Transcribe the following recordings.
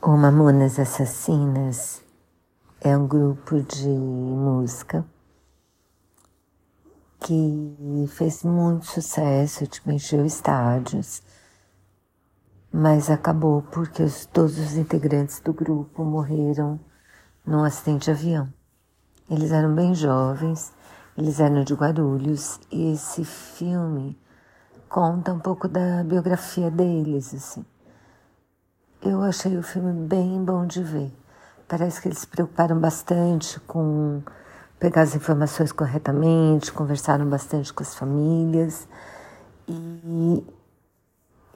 O Mamonas Assassinas é um grupo de música que fez muito sucesso, tipo, encheu estádios, mas acabou porque os, todos os integrantes do grupo morreram num acidente de avião. Eles eram bem jovens, eles eram de Guarulhos e esse filme conta um pouco da biografia deles, assim. Achei o filme bem bom de ver. Parece que eles se preocuparam bastante com pegar as informações corretamente, conversaram bastante com as famílias e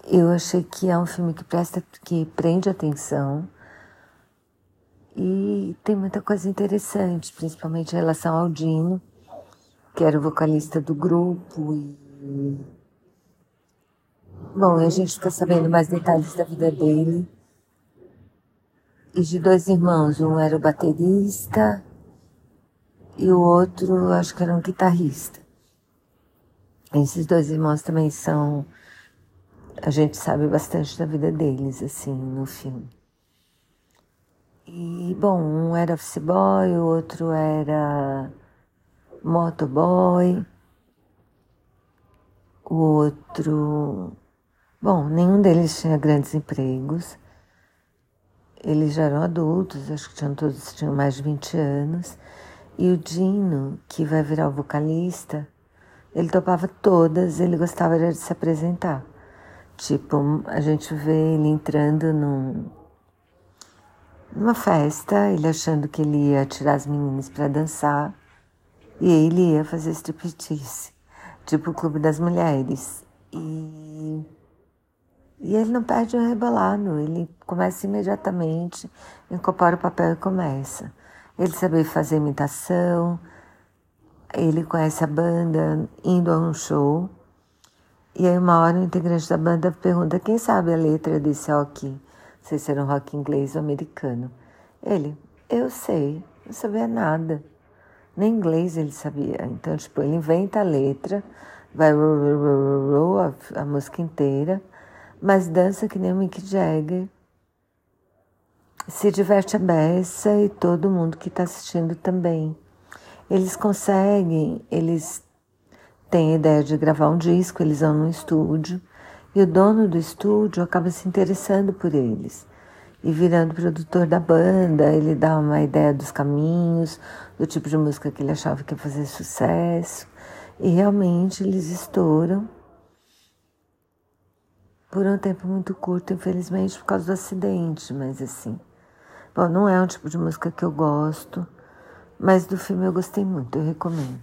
eu achei que é um filme que presta, que prende atenção e tem muita coisa interessante, principalmente em relação ao Dino, que era o vocalista do grupo e Bom, a gente fica sabendo mais detalhes da vida dele. E de dois irmãos, um era o baterista e o outro acho que era um guitarrista. Esses dois irmãos também são. A gente sabe bastante da vida deles, assim, no filme. E, bom, um era office boy, o outro era motoboy, o outro Bom, nenhum deles tinha grandes empregos. Eles já eram adultos, acho que tinham todos tinham mais de 20 anos. E o Dino, que vai virar o vocalista, ele topava todas, ele gostava de se apresentar. Tipo, a gente vê ele entrando num, numa festa, ele achando que ele ia tirar as meninas para dançar, e ele ia fazer striptease, tipo o Clube das Mulheres. E e ele não perde um rebolado, ele começa imediatamente, incorpora o papel e começa. Ele sabe fazer imitação, ele conhece a banda indo a um show. E aí uma hora o integrante da banda pergunta quem sabe a letra desse rock, não sei se era um rock inglês ou americano. Ele, eu sei, não sabia nada. Nem inglês ele sabia. Então, tipo, ele inventa a letra, vai a música inteira mas dança que nem o Mick Jagger. Se diverte a beça e todo mundo que está assistindo também. Eles conseguem, eles têm a ideia de gravar um disco, eles vão no estúdio e o dono do estúdio acaba se interessando por eles e virando produtor da banda, ele dá uma ideia dos caminhos, do tipo de música que ele achava que ia fazer sucesso e realmente eles estouram por um tempo muito curto, infelizmente, por causa do acidente, mas assim. Bom, não é um tipo de música que eu gosto, mas do filme eu gostei muito, eu recomendo.